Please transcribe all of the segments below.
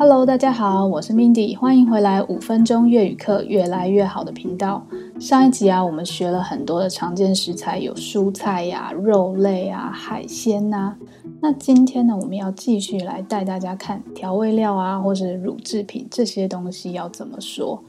Hello，大家好，我是 Mindy，欢迎回来五分钟粤语课越来越好的频道。上一集啊，我们学了很多的常见食材，有蔬菜呀、肉类啊、海鲜呐、那今天呢，我们要继续来带大家看调味料啊，或者乳制品这些东西要怎么说。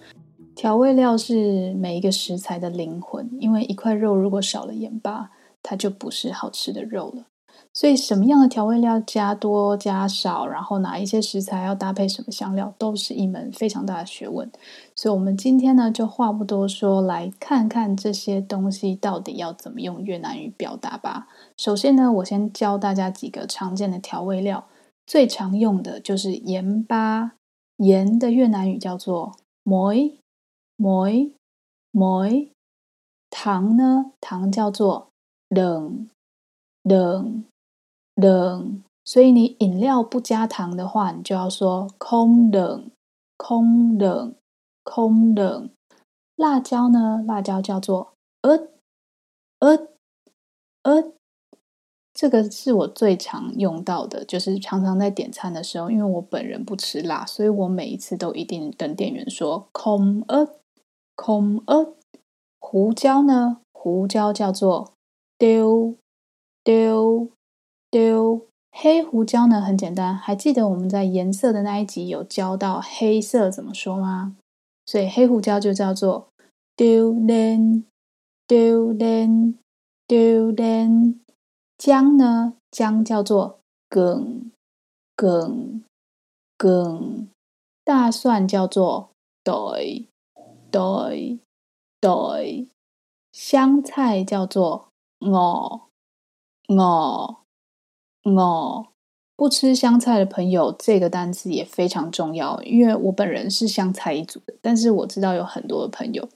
调味料是每一个食材的灵魂，因为一块肉如果少了盐巴，它就不是好吃的肉了。所以，什么样的调味料加多加少，然后哪一些食材要搭配什么香料，都是一门非常大的学问。所以，我们今天呢，就话不多说，来看看这些东西到底要怎么用越南语表达吧。首先呢，我先教大家几个常见的调味料，最常用的就是盐巴。盐的越南语叫做 muối，muối，muối。糖呢，糖叫做冷冷。冷，冷所以你饮料不加糖的话，你就要说空冷，空冷，空冷。辣椒呢？辣椒叫做呃呃呃。这个是我最常用到的，就是常常在点餐的时候，因为我本人不吃辣，所以我每一次都一定跟店员说空呃，空呃。胡椒呢？胡椒叫做丢。丢丢黑胡椒呢，很简单，还记得我们在颜色的那一集有教到黑色怎么说吗？所以黑胡椒就叫做丢连丢连丢连。姜呢，姜叫做梗梗梗。大蒜叫做 tỏi，tỏi，tỏi。香菜叫做恶恶。哦，不吃香菜的朋友，这个单词也非常重要。因为我本人是香菜一族的，但是我知道有很多的朋友，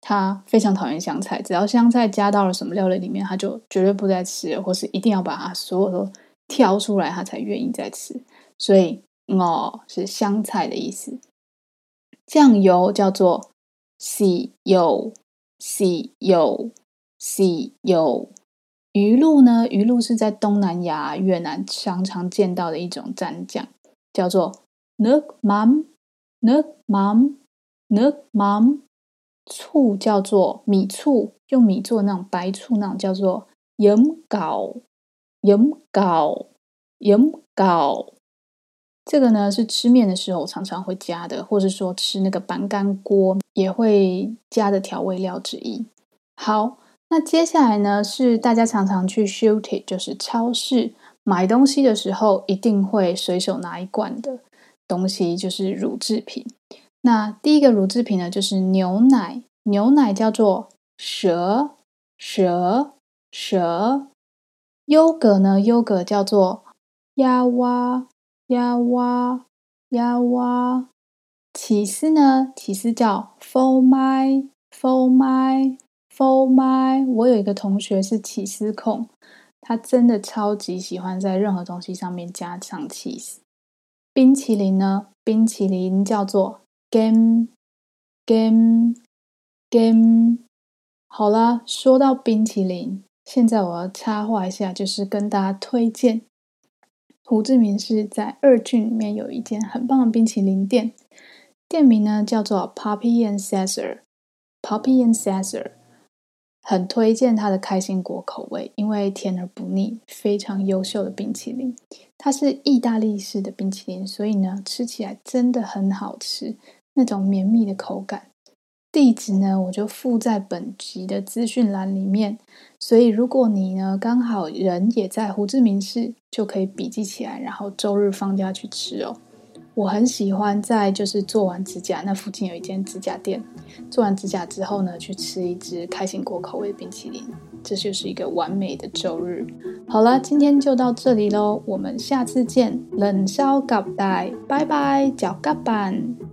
他非常讨厌香菜，只要香菜加到了什么料理里面，他就绝对不再吃，或是一定要把它所有都挑出来，他才愿意再吃。所以，哦，是香菜的意思。酱油叫做 xì dầu，xì dầu，xì dầu。鱼露呢？鱼露是在东南亚越南常常见到的一种蘸酱，叫做 nước mắm，nước mắm，nước mắm。醋叫做米醋，用米做那种白醋，那种叫做 giấm gạo，giấm gạo，giấm gạo。这个呢是吃面的时候常常会加的，或者说吃那个板干锅也会加的调味料之一。好。那接下来呢，是大家常常去 siêu thị，就是超市买东西的时候，一定会随手拿一罐的东西，就是乳制品。那第一个乳制品呢，就是牛奶，牛奶叫做蛇蛇蛇。优格呢，优格叫做 yaourt，yaourt，yaourt。起司呢，起司叫 for my for my。For my，我有一个同学是起司控，他真的超级喜欢在任何东西上面加上起司。冰淇淋呢？冰淇淋叫做 “game game game”。好啦，说到冰淇淋，现在我要插话一下，就是跟大家推荐胡志明市在二郡里面有一间很棒的冰淇淋店，店名呢叫做 Poppy and Cesar，Poppy and Cesar。很推荐它的开心果口味，因为甜而不腻，非常优秀的冰淇淋。它是意大利式的冰淇淋，所以呢，吃起来真的很好吃，那种绵密的口感。地址呢，我就附在本集的资讯栏里面，所以如果你呢刚好人也在胡志明市，就可以笔记起来，然后周日放假去吃哦。我很喜欢在就是做完指甲，那附近有一间指甲店，做完指甲之后呢，去吃一支开心果口味冰淇淋，这就是一个完美的周日。好了，今天就到这里喽，我们下次见，冷烧咖带，拜拜，脚嘎板。